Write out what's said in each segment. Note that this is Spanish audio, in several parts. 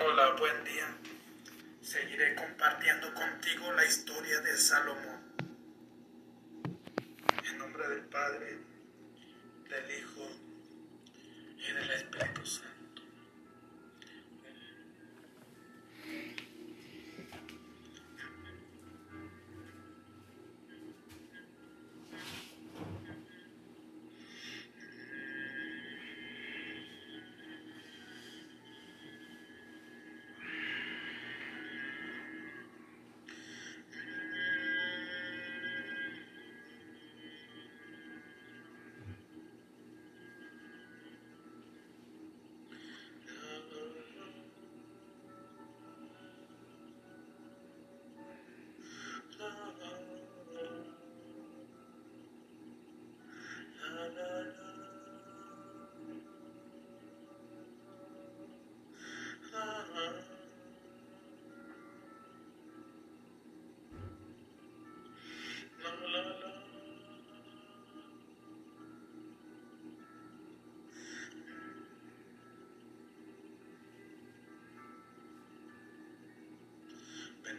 Hola, buen día. Seguiré compartiendo contigo la historia de Salomón. En nombre del Padre, del Hijo y del Espíritu Santo.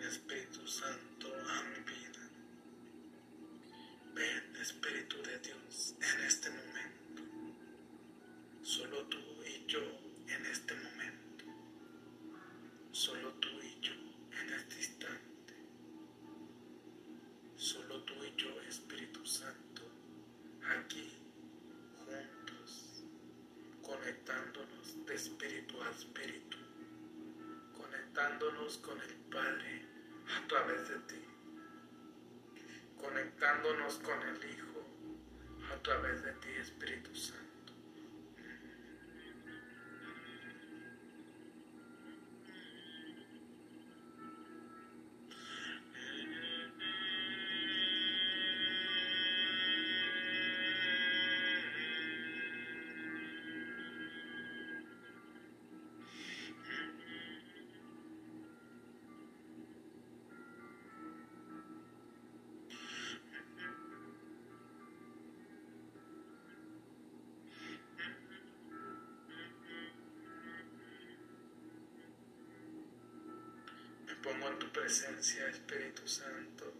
Espíritu Santo a mi vida. Ven Espíritu de Dios en este momento. Solo tú y yo en este momento. Solo tú y yo en este instante. Solo tú y yo, Espíritu Santo, aquí juntos, conectándonos de espíritu a espíritu, conectándonos con el Padre a través de ti, conectándonos con el Hijo a través de ti, Espíritu Santo. Pongo en tu presencia, Espíritu Santo,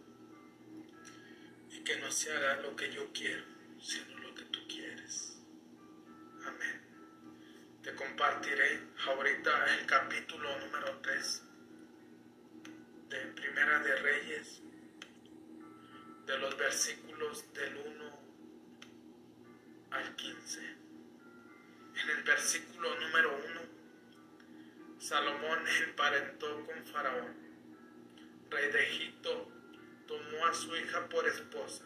y que no se haga lo que yo quiero, sino lo que tú quieres. Amén. Te compartiré ahorita el capítulo número 3 de Primera de Reyes, de los versículos del 1 al 15. En el versículo número 1 Salomón emparentó con Faraón, rey de Egipto, tomó a su hija por esposa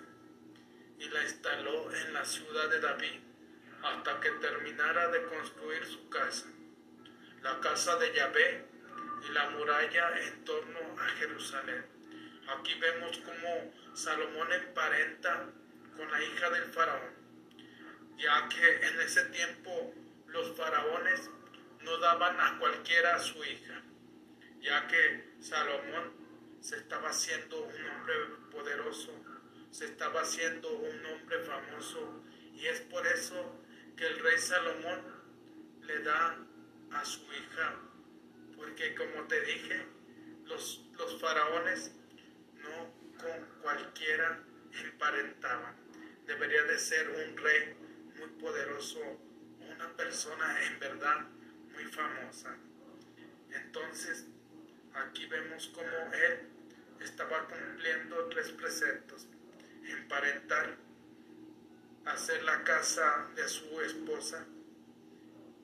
y la instaló en la ciudad de David hasta que terminara de construir su casa, la casa de Yahvé y la muralla en torno a Jerusalén. Aquí vemos cómo Salomón emparenta con la hija del faraón, ya que en ese tiempo los faraones no daban a cualquiera a su hija, ya que Salomón se estaba haciendo un hombre poderoso, se estaba haciendo un hombre famoso, y es por eso que el rey Salomón le da a su hija, porque como te dije, los, los faraones no con cualquiera emparentaban. Debería de ser un rey muy poderoso, una persona en verdad muy famosa. Entonces, aquí vemos cómo él estaba cumpliendo tres preceptos. Emparentar, hacer la casa de su esposa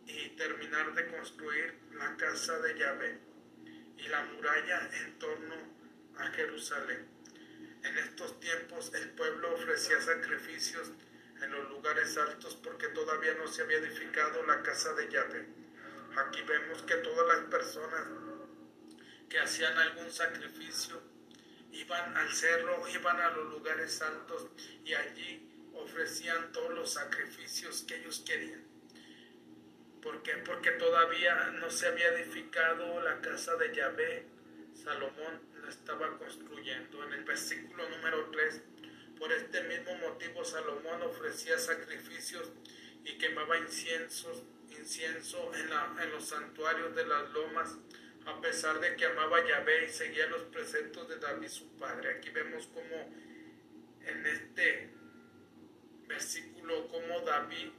y terminar de construir la casa de Yahvé y la muralla en torno a Jerusalén. En estos tiempos el pueblo ofrecía sacrificios en los lugares altos porque todavía no se había edificado la casa de Yahvé. Aquí vemos que todas las personas que hacían algún sacrificio iban al cerro, iban a los lugares altos y allí ofrecían todos los sacrificios que ellos querían. ¿Por qué? Porque todavía no se había edificado la casa de Yahvé. Salomón la estaba construyendo. En el versículo número 3, por este mismo motivo Salomón ofrecía sacrificios y quemaba inciensos incienso en, la, en los santuarios de las lomas a pesar de que amaba a Yahvé y seguía los preceptos de David su padre. Aquí vemos como en este versículo, como David,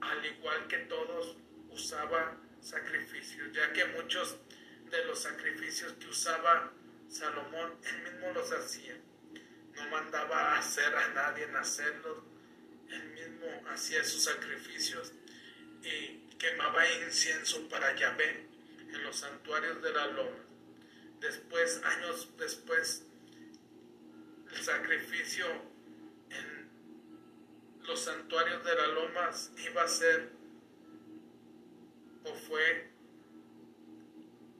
al igual que todos, usaba sacrificios, ya que muchos de los sacrificios que usaba Salomón, él mismo los hacía. No mandaba a hacer a nadie en hacerlos, él mismo hacía sus sacrificios y quemaba incienso para Yahvé en los santuarios de la loma. Después, años después, el sacrificio en los santuarios de la loma iba a ser o fue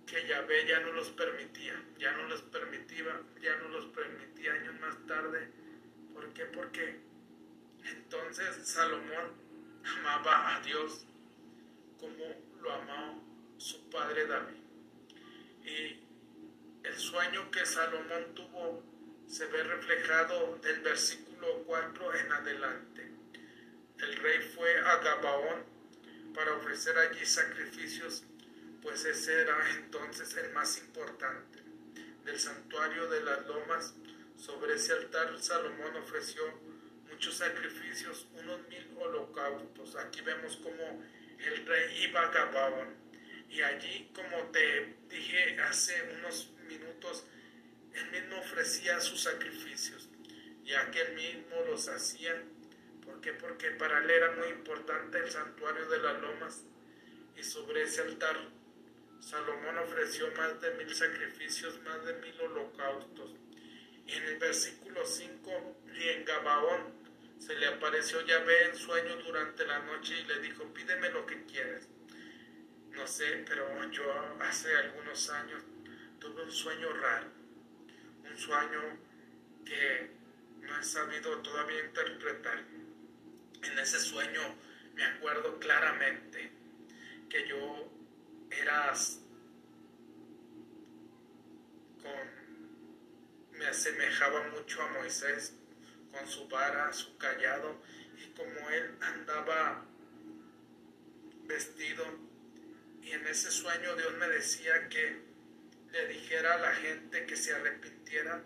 que Yahvé ya no los permitía, ya no los permitía, ya no los permitía años más tarde. ¿Por qué? Porque entonces Salomón amaba a Dios como lo amó su padre David. Y el sueño que Salomón tuvo se ve reflejado del versículo 4 en adelante. El rey fue a Gabaón para ofrecer allí sacrificios, pues ese era entonces el más importante. Del santuario de las lomas, sobre ese altar Salomón ofreció muchos sacrificios, unos mil holocaustos. Aquí vemos como el rey iba a Gabaón y allí, como te dije hace unos minutos, él mismo ofrecía sus sacrificios, ya que él mismo los hacía. ¿Por qué? Porque para él era muy importante el santuario de las lomas y sobre ese altar Salomón ofreció más de mil sacrificios, más de mil holocaustos. En el versículo 5, y en Gabaón se le apareció Yahvé en sueño durante la noche y le dijo, pídeme lo que quieres no sé, pero yo hace algunos años tuve un sueño raro, un sueño que no he sabido todavía interpretar. En ese sueño me acuerdo claramente que yo era con, me asemejaba mucho a Moisés con su vara, su callado, y como él andaba vestido y en ese sueño Dios me decía que le dijera a la gente que se arrepintiera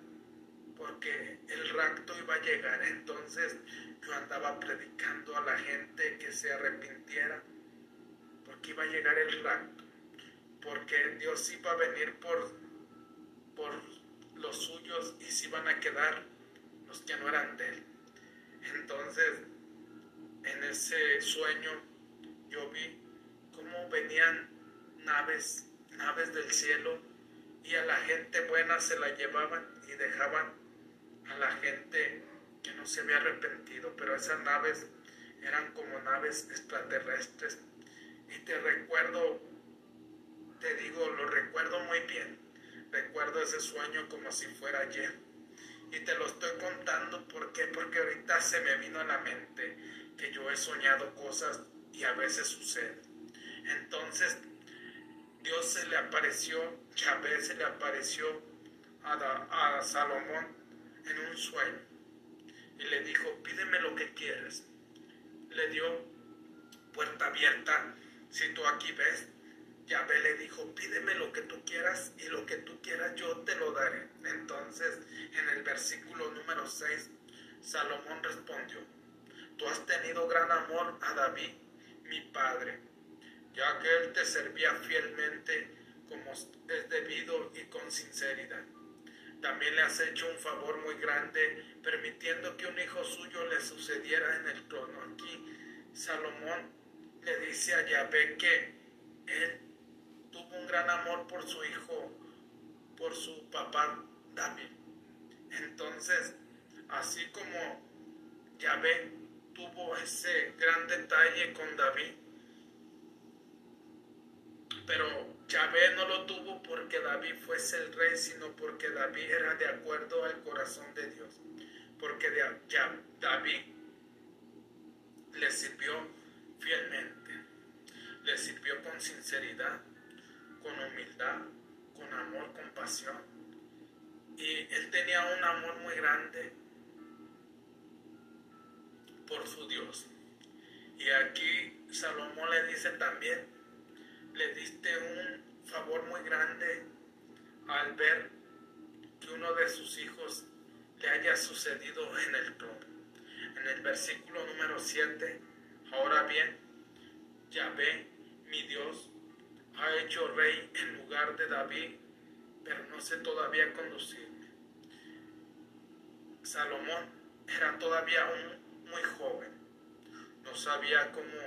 porque el rapto iba a llegar. Entonces yo andaba predicando a la gente que se arrepintiera porque iba a llegar el rapto. Porque Dios iba a venir por, por los suyos y se iban a quedar los que no eran de él. Entonces, en ese sueño yo vi cómo venían naves, naves del cielo, y a la gente buena se la llevaban y dejaban a la gente que no se había arrepentido, pero esas naves eran como naves extraterrestres. Y te recuerdo, te digo, lo recuerdo muy bien. Recuerdo ese sueño como si fuera ayer. Y te lo estoy contando, ¿por qué? Porque ahorita se me vino a la mente que yo he soñado cosas y a veces sucede. Entonces Dios se le apareció, Yahvé se le apareció a, Salomón en un sueño y le dijo, pídeme lo que quieres. Le dio puerta abierta, si tú aquí ves, Yahvé le dijo, pídeme lo que tú quieras y lo que tú quieras yo te lo daré. Entonces, en el versículo número 6, Salomón respondió, tú has tenido gran amor a David, mi padre ya que Él te servía fielmente como es debido y con sinceridad. También le has hecho un favor muy grande, permitiendo que un hijo suyo le sucediera en el trono. Aquí Salomón le dice a Yahvé que él tuvo un gran amor por su hijo, por su papá David. Entonces, así como Yahvé tuvo ese gran detalle con David, pero Yahvé no lo tuvo porque David fuese el rey, sino porque David era de acuerdo al corazón de Dios. Porque David le sirvió fielmente, le sirvió con sinceridad, con humildad, con amor, con pasión. Y él tenía un amor muy grande por su Dios. Y aquí Salomón le dice también, le diste un favor muy grande al ver que uno de sus hijos le haya sucedido en el trono. En el versículo número 7, ahora bien, Yahvé, mi Dios, ha hecho rey en lugar de David, pero no sé todavía conducirme. Salomón era todavía un, muy joven, no sabía cómo,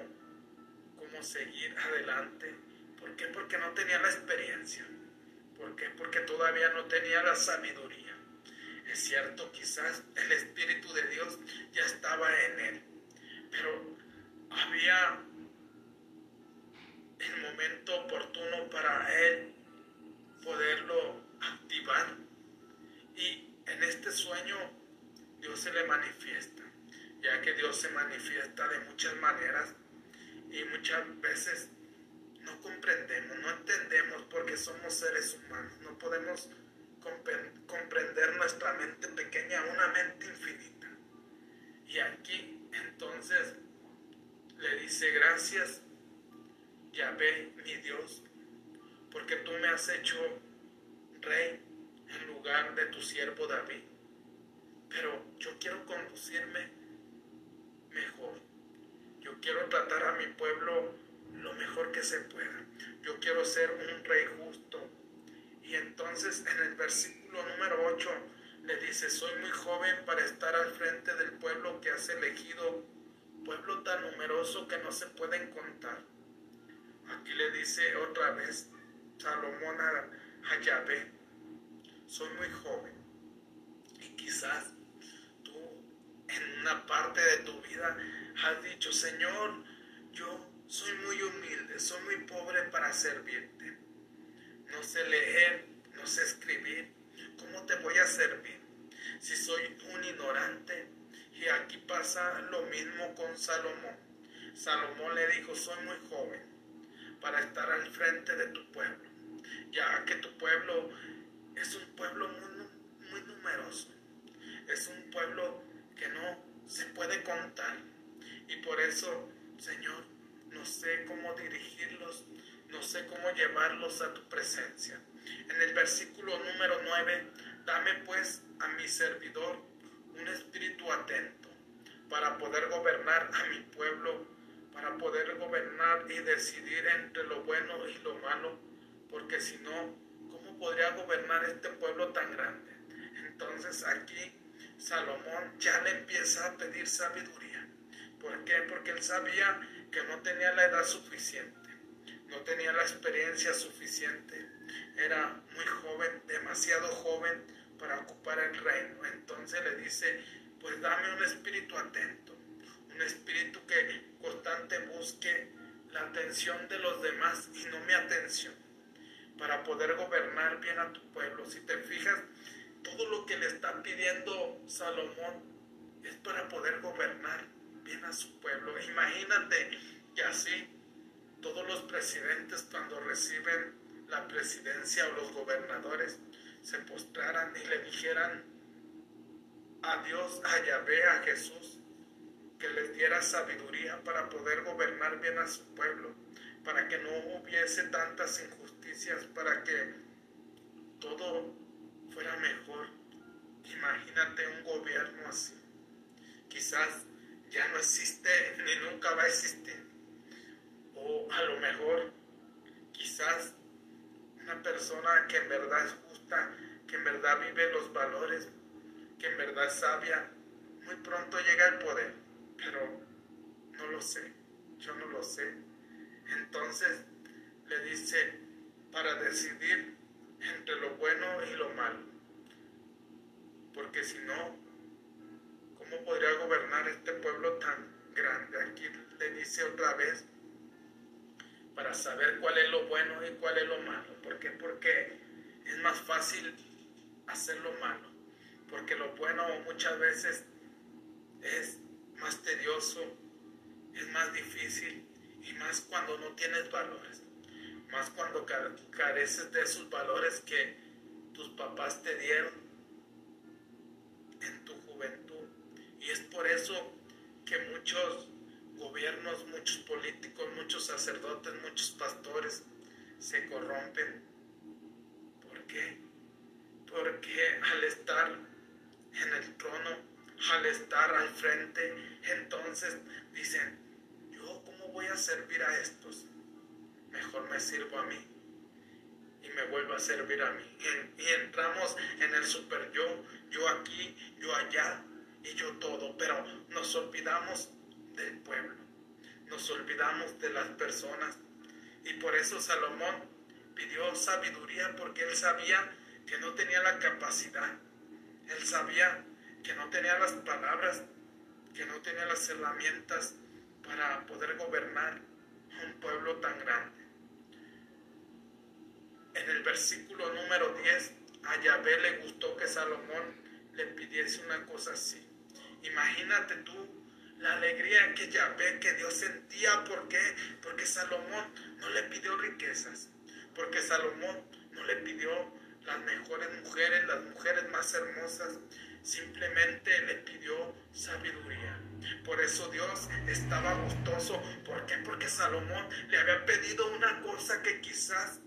cómo seguir adelante. ¿Por qué? Porque no tenía la experiencia. ¿Por qué? Porque todavía no tenía la sabiduría. Es cierto, quizás el Espíritu de Dios ya estaba en él, pero había el momento oportuno para él poderlo activar. Y en este sueño Dios se le manifiesta, ya que Dios se manifiesta de muchas maneras y muchas veces no comprendemos, no entendemos porque somos seres humanos, no podemos comprender nuestra mente pequeña, una mente infinita. Y aquí entonces le dice gracias Yahvé, mi Dios, porque tú me has hecho rey en lugar de tu siervo David. Pero yo quiero conducirme mejor. Yo quiero tratar a mi pueblo lo mejor que se pueda. Yo quiero ser un rey justo. Y entonces en el versículo número 8 le dice, soy muy joven para estar al frente del pueblo que has elegido, pueblo tan numeroso que no se pueden contar. Aquí le dice otra vez Salomón a, Yahvé, soy muy joven y quizás tú en una parte de tu vida has dicho, Señor, yo soy muy humilde, soy muy pobre para servirte. No sé leer, no sé escribir. ¿Cómo te voy a servir? Si soy un ignorante. Y aquí pasa lo mismo con Salomón. Salomón le dijo, soy muy joven para estar al frente de tu pueblo, ya que tu pueblo es un pueblo muy, numeroso, es un pueblo que no se puede contar. Y por eso, Señor, no sé cómo dirigirlos, no sé cómo llevarlos a tu presencia. En el versículo número 9, dame pues a mi servidor un espíritu atento para poder gobernar a mi pueblo para poder gobernar y decidir entre lo bueno y lo malo, porque si no, ¿cómo podría gobernar este pueblo tan grande? Entonces aquí Salomón ya le empieza a pedir sabiduría. ¿Por qué? Porque él sabía que no tenía la edad suficiente, no tenía la experiencia suficiente, era muy joven, demasiado joven para ocupar el reino. Entonces le dice, pues dame un espíritu atento un espíritu que constante busque la atención de los demás y no mi atención, para poder gobernar bien a tu pueblo. Si te fijas, todo lo que le está pidiendo Salomón es para poder gobernar bien a su pueblo. Imagínate que así todos los presidentes cuando reciben la presidencia o los gobernadores se postraran y le dijeran a Dios, a Yahvé, a Jesús, que les diera sabiduría para poder gobernar bien a su pueblo, para que no hubiese tantas injusticias, para que todo fuera mejor. Imagínate un gobierno así. Quizás ya no existe ni nunca va a existir. O a lo mejor, quizás una persona que en verdad es justa, que en verdad vive los valores, que en verdad es sabia, muy pronto llega al poder pero no lo sé, yo no lo sé. Entonces le dice, para decidir entre lo bueno y lo malo, porque si no, ¿cómo podría gobernar este pueblo tan grande? Aquí le dice otra vez, para saber cuál es lo bueno y cuál es lo malo. ¿Por qué? Porque es más fácil hacer lo malo, porque lo bueno muchas veces es más tedioso, es más difícil y más cuando no tienes valores, más cuando careces de esos valores que tus papás te dieron en tu. Y es por eso que muchos gobiernos, muchos políticos, muchos sacerdotes, muchos pastores se corrompen. ¿Por qué? Porque al estar en el trono, al estar al frente, entonces dicen, yo cómo voy a servir a estos? Mejor me sirvo a mí y me vuelvo a servir a mí. Y, y entramos en el super yo, yo aquí, yo allá, y yo todo, pero nos olvidamos del pueblo, nos olvidamos de las personas. Y por eso Salomón pidió sabiduría porque él sabía que no tenía la capacidad, él sabía que no tenía las palabras, que no tenía las herramientas para poder gobernar un pueblo tan grande. En el versículo número 10, a Yahvé le gustó que Salomón le pidiese una cosa así. Imagínate tú la alegría que Yahvé, que Dios sentía. ¿Por qué? Porque Salomón no le pidió riquezas. Porque Salomón no le pidió las mejores mujeres, las mujeres más hermosas. Simplemente le pidió sabiduría. Por eso Dios estaba gustoso. ¿Por qué? Porque Salomón le había pedido una cosa que quizás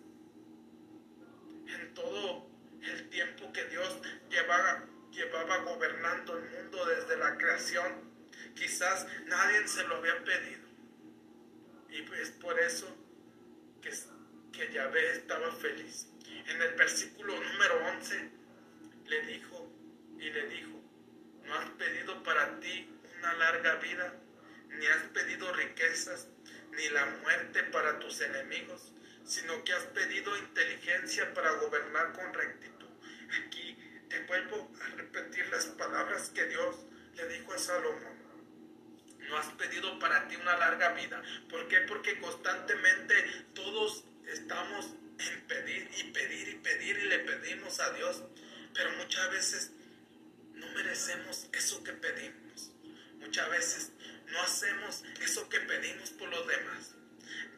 en todo el tiempo que Dios llevaba, llevaba gobernando el mundo desde la creación, quizás nadie se lo había pedido. Y es por eso que, que Yahvé estaba feliz. En el versículo número 11 le dijo y le dijo, no has pedido para ti una larga vida, ni has pedido riquezas, ni la muerte para tus enemigos, sino que has pedido inteligencia para gobernar con rectitud. Aquí te vuelvo a repetir las palabras que Dios le dijo a Salomón. No has pedido para ti una larga vida. ¿Por qué? Porque constantemente todos estamos en pedir y pedir y pedir y le pedimos a Dios. Pero muchas veces no merecemos eso que pedimos. Muchas veces no hacemos eso que pedimos por los demás.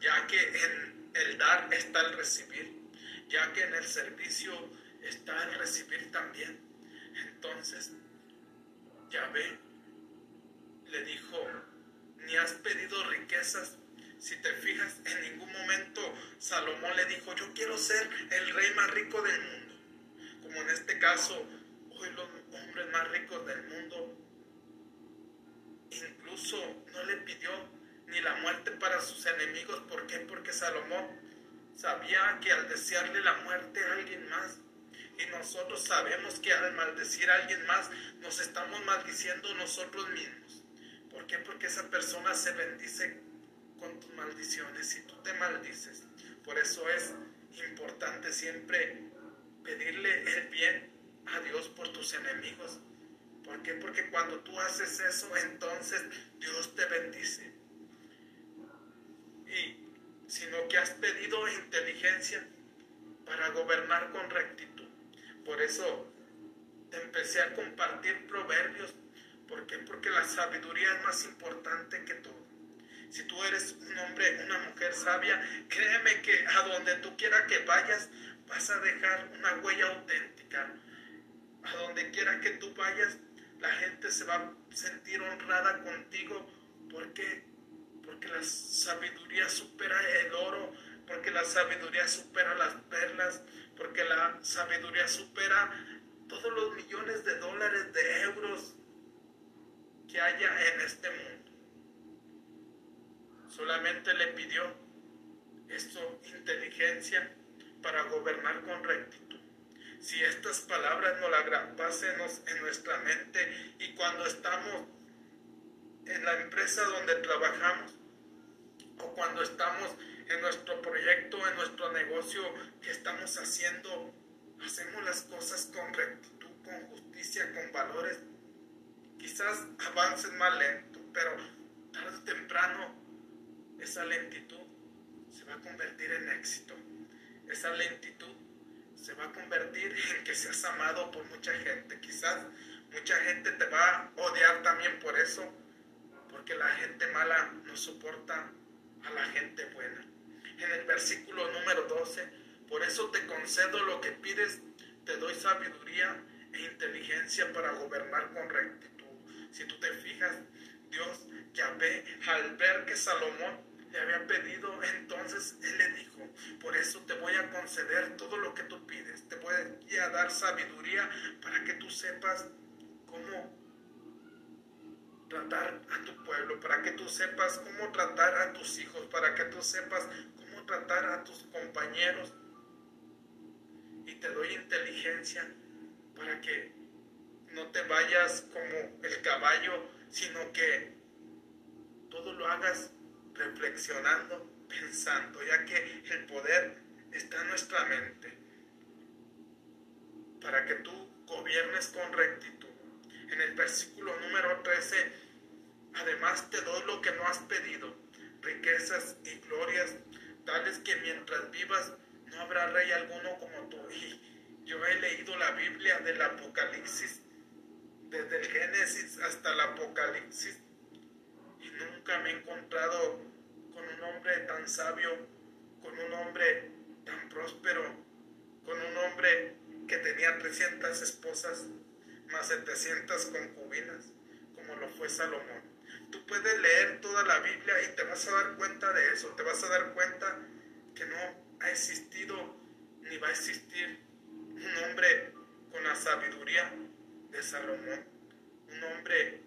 Ya que en el dar está el recibir. Ya que en el servicio está el recibir también. Entonces, ya ve, le dijo, ni has pedido riquezas. Si te fijas, en ningún momento Salomón le dijo, yo quiero ser el rey más rico del mundo. Como en este caso, hoy los hombres más ricos del mundo, incluso no le pidió ni la muerte para sus enemigos. ¿Por qué? Porque Salomón sabía que al desearle la muerte a alguien más, y nosotros sabemos que al maldecir a alguien más, nos estamos maldiciendo nosotros mismos. ¿Por qué? Porque esa persona se bendice con tus maldiciones y tú te maldices. Por eso es importante siempre pedirle el bien a Dios por tus enemigos. ¿Por qué? Porque cuando tú haces eso, entonces Dios te bendice. Y sino que has pedido inteligencia para gobernar con rectitud. Por eso empecé a compartir proverbios. ¿Por qué? Porque la sabiduría es más importante que todo. Si tú eres un hombre, una mujer sabia, créeme que a donde tú quieras que vayas, vas a dejar una huella auténtica. A donde quiera que tú vayas, la gente se va a sentir honrada contigo. ¿Por qué? Porque la sabiduría supera el oro, porque la sabiduría supera las perlas, porque la sabiduría supera todos los millones de dólares, de euros que haya en este mundo. Solamente le pidió esto, inteligencia para gobernar con rectitud. Si estas palabras nos las grabásemos en nuestra mente y cuando estamos en la empresa donde trabajamos o cuando estamos en nuestro proyecto, en nuestro negocio que estamos haciendo, hacemos las cosas con rectitud, con justicia, con valores. Quizás avancen más lento, pero tarde o temprano esa lentitud se va a convertir en éxito. Esa lentitud se va a convertir en que seas amado por mucha gente. Quizás mucha gente te va a odiar también por eso, porque la gente mala no soporta a la gente buena en el versículo número 12, por eso te concedo lo que pides, te doy sabiduría e inteligencia para gobernar con rectitud. Si tú te fijas, Dios ve al ver que Salomón le había pedido, entonces él le dijo, por eso te voy a conceder todo lo que tú pides, te voy a dar sabiduría para que tú sepas cómo tratar a tu pueblo, para que tú sepas cómo tratar a tus hijos, para que tú sepas tratar a compañeros y te doy inteligencia para que no te vayas como el caballo, sino que todo lo hagas reflexionando, pensando, ya que el poder está en nuestra mente, para que tú gobiernes con rectitud. En el versículo número 13, además te doy lo que no has pedido, riquezas y glorias, tales que mientras vivas no habrá rey alguno como tú. Y yo he leído la Biblia del Apocalipsis, desde el Génesis hasta el Apocalipsis, y nunca me he encontrado con un hombre tan sabio, con un hombre tan próspero, con un hombre que tenía 300 esposas, más 700 concubinas, como lo fue Salomón. Tú puedes leer toda la Biblia y te vas a dar cuenta de eso, te vas a dar cuenta que no ha existido ni va a existir un hombre con la sabiduría de Salomón, un hombre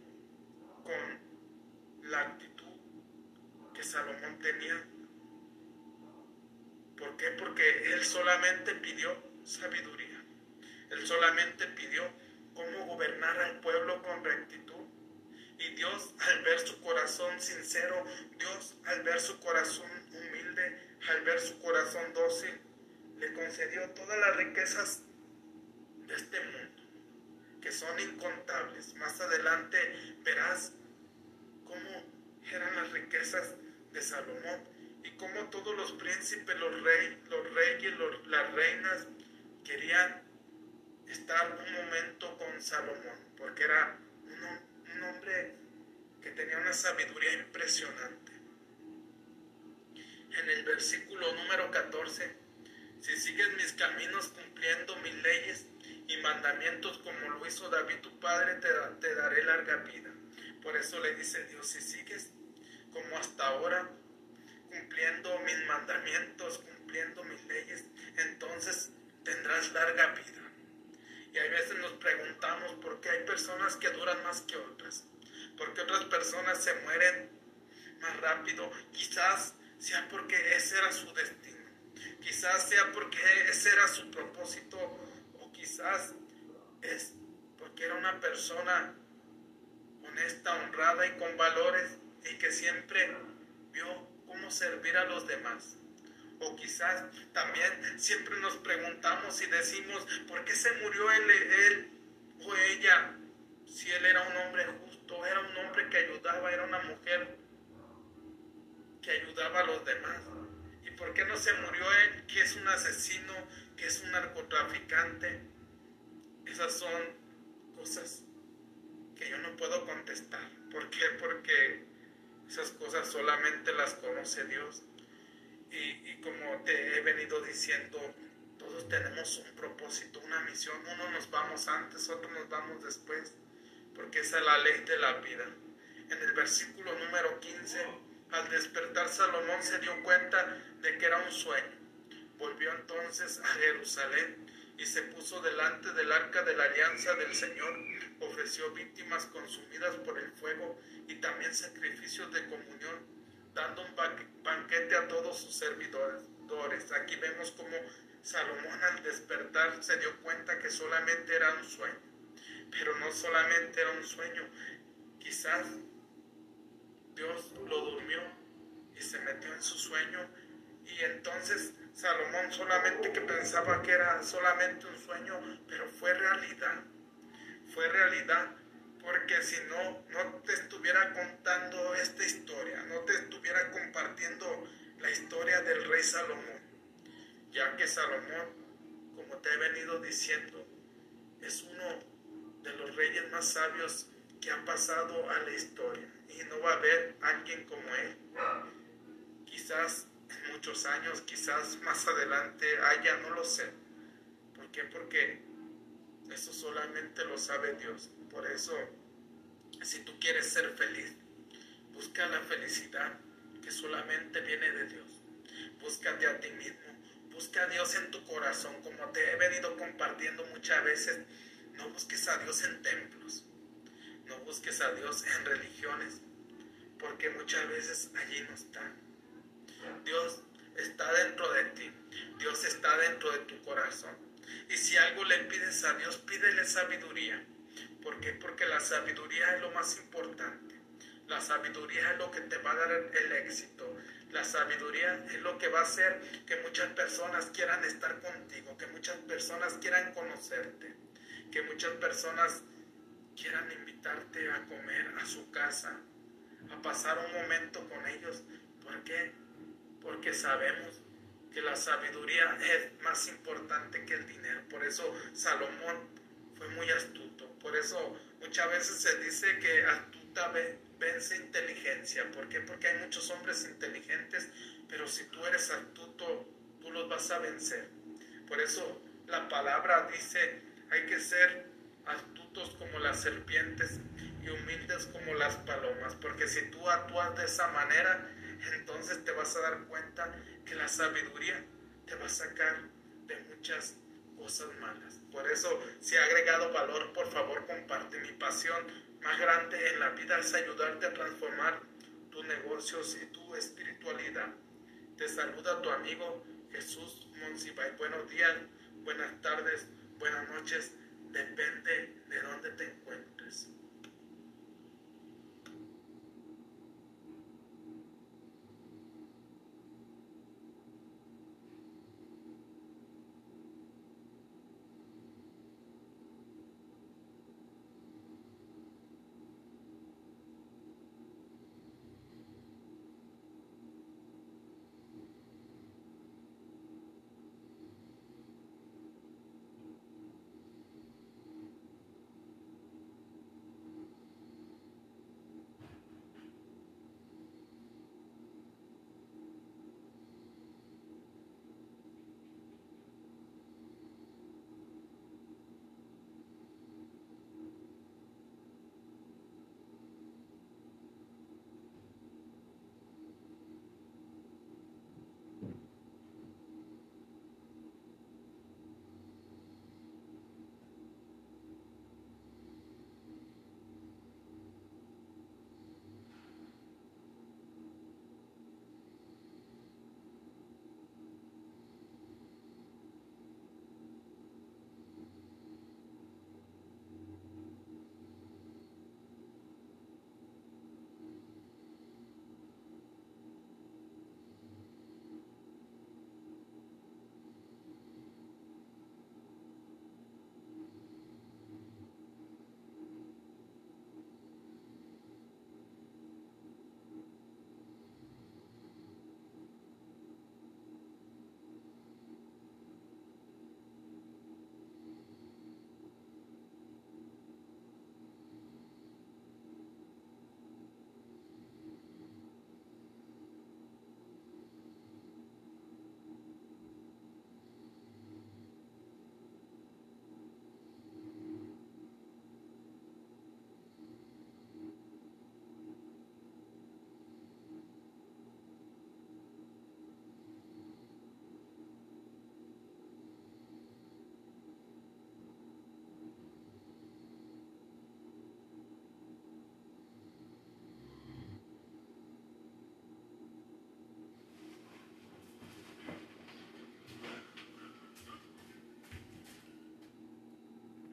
con la actitud que Salomón tenía. ¿Por qué? Porque él solamente pidió sabiduría. Él solamente pidió cómo gobernar al pueblo con rectitud. Y Dios, al ver su corazón sincero, Dios, al ver su corazón humilde, al ver su corazón dócil, le concedió todas las riquezas de este mundo, que son incontables. Más adelante verás cómo eran las riquezas de Salomón y cómo todos los príncipes, los reyes, los reyes, las reinas querían estar un momento con Salomón, porque era un, hombre que tenía una sabiduría impresionante. En el versículo número 14, si sigues mis caminos cumpliendo mis leyes y mandamientos como lo hizo David tu padre, te, te daré larga vida. Por eso le dice Dios, si sigues como hasta ahora, cumpliendo mis mandamientos, cumpliendo mis leyes, entonces tendrás larga vida. Y a veces nos preguntamos por qué hay personas que duran más que otras, por qué otras personas se mueren más rápido. Quizás sea porque ese era su destino, quizás sea porque ese era su propósito, o quizás es porque era una persona honesta, honrada y con valores y que siempre vio cómo servir a los demás. O quizás también siempre nos preguntamos y decimos, ¿por qué se murió él, o ella? Si él era un hombre justo, era un hombre que ayudaba, era una mujer que ayudaba a los demás. ¿Y por qué no se murió él, que es un asesino, que es un narcotraficante? Esas son cosas que yo no puedo contestar. ¿Por qué? Porque esas cosas solamente las conoce Dios. Y, como te he venido diciendo, todos tenemos un propósito, una misión. Uno nos vamos antes, otro nos vamos después, porque esa es la ley de la vida. En el versículo número 15, al despertar Salomón se dio cuenta de que era un sueño. Volvió entonces a Jerusalén y se puso delante del arca de la alianza del Señor, ofreció víctimas consumidas por el fuego y también sacrificios de comunión, dando un banquete a todos sus servidores. Aquí vemos como Salomón al despertar se dio cuenta que solamente era un sueño, pero no solamente era un sueño, quizás Dios lo durmió y se metió en su sueño y entonces Salomón solamente que pensaba que era solamente un sueño, pero fue realidad. Fue realidad porque si no, no te estuviera contando esta historia, no te estuviera compartiendo la historia del rey Salomón, ya que Salomón, como te he venido diciendo, es uno de los reyes más sabios que ha pasado a la historia y no va a haber alguien como él. Quizás muchos años, quizás más adelante haya, no lo sé. ¿Por qué? Porque eso solamente lo sabe Dios. Por eso, si tú quieres ser feliz, busca la felicidad que solamente viene de Dios. Búscate a ti mismo. Busca a Dios en tu corazón, como te he venido compartiendo muchas veces. No busques a Dios en templos. No busques a Dios en religiones, porque muchas veces allí no está. Dios está dentro de ti. Dios dentro de tu corazón. Y si algo le pides a Dios, pídele sabiduría. ¿Por qué? Porque la sabiduría es lo más importante. La sabiduría es lo que te va a dar el éxito. La sabiduría es lo que va a hacer que muchas personas quieran estar contigo, que muchas personas quieran conocerte, que muchas personas quieran invitarte a comer a su casa, a pasar un momento con ellos. ¿Por qué? Porque sabemos que la sabiduría es más importante que el dinero. Por eso Salomón fue muy astuto. Por eso muchas veces se dice que astuta vence inteligencia. ¿Por qué? Porque hay muchos hombres inteligentes, pero si tú eres astuto, tú los vas a vencer. Por eso la palabra dice, hay que ser astutos como las serpientes y humildes como las palomas, porque si tú actúas de esa manera, entonces te vas a dar cuenta que la sabiduría te va a sacar de muchas cosas malas. Por eso, si ha agregado valor, por favor comparte. Mi pasión más grande en la vida es ayudarte a transformar tus negocios y tu espiritualidad. Te saluda tu amigo Jesús Monsibay. Buenos días, buenas tardes, buenas noches. Depende de dónde te encuentres.